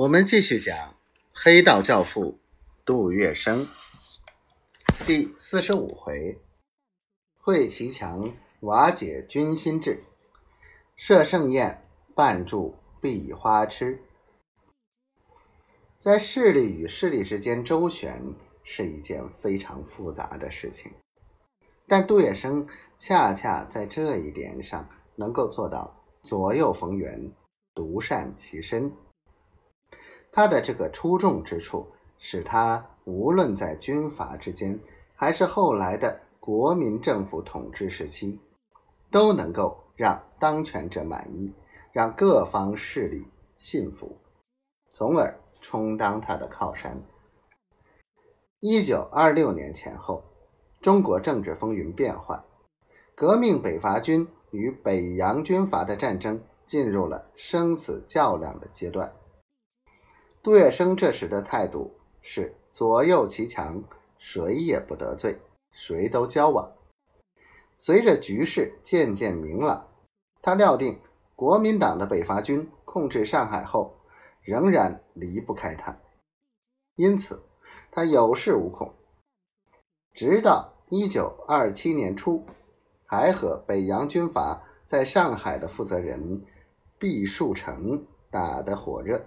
我们继续讲黑道教父杜月笙第四十五回：会齐强瓦解军心志，设盛宴伴助碧花痴。在势力与势力之间周旋是一件非常复杂的事情，但杜月笙恰恰在这一点上能够做到左右逢源，独善其身。他的这个出众之处，使他无论在军阀之间，还是后来的国民政府统治时期，都能够让当权者满意，让各方势力信服，从而充当他的靠山。一九二六年前后，中国政治风云变幻，革命北伐军与北洋军阀的战争进入了生死较量的阶段。杜月笙这时的态度是左右齐强，谁也不得罪，谁都交往。随着局势渐渐明朗，他料定国民党的北伐军控制上海后，仍然离不开他，因此他有恃无恐。直到一九二七年初，还和北洋军阀在上海的负责人毕树成打得火热。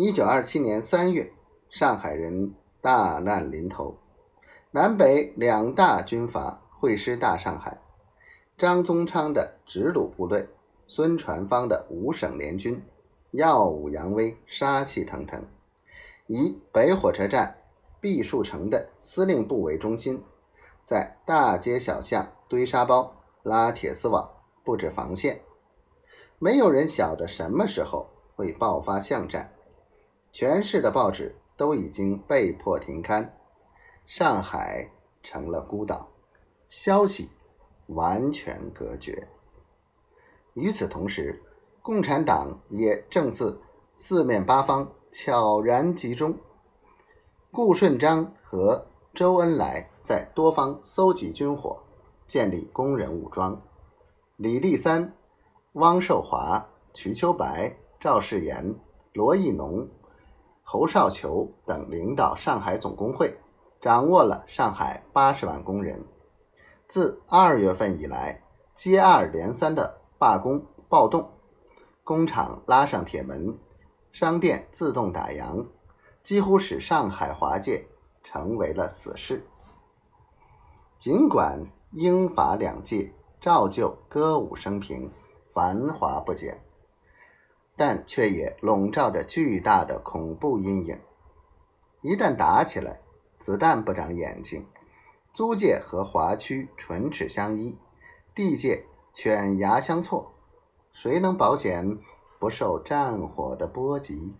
一九二七年三月，上海人大难临头，南北两大军阀会师大上海。张宗昌的直鲁部队，孙传芳的五省联军，耀武扬威，杀气腾腾。以北火车站毕树成的司令部为中心，在大街小巷堆沙包、拉铁丝网、布置防线。没有人晓得什么时候会爆发巷战。全市的报纸都已经被迫停刊，上海成了孤岛，消息完全隔绝。与此同时，共产党也正自四面八方悄然集中。顾顺章和周恩来在多方搜集军火，建立工人武装。李立三、汪寿华、瞿秋白、赵世炎、罗亦农。侯少球等领导上海总工会，掌握了上海八十万工人。自二月份以来，接二连三的罢工暴动，工厂拉上铁门，商店自动打烊，几乎使上海华界成为了死市。尽管英法两界照旧歌舞升平，繁华不减。但却也笼罩着巨大的恐怖阴影。一旦打起来，子弹不长眼睛，租界和华区唇齿相依，地界犬牙相错，谁能保险不受战火的波及？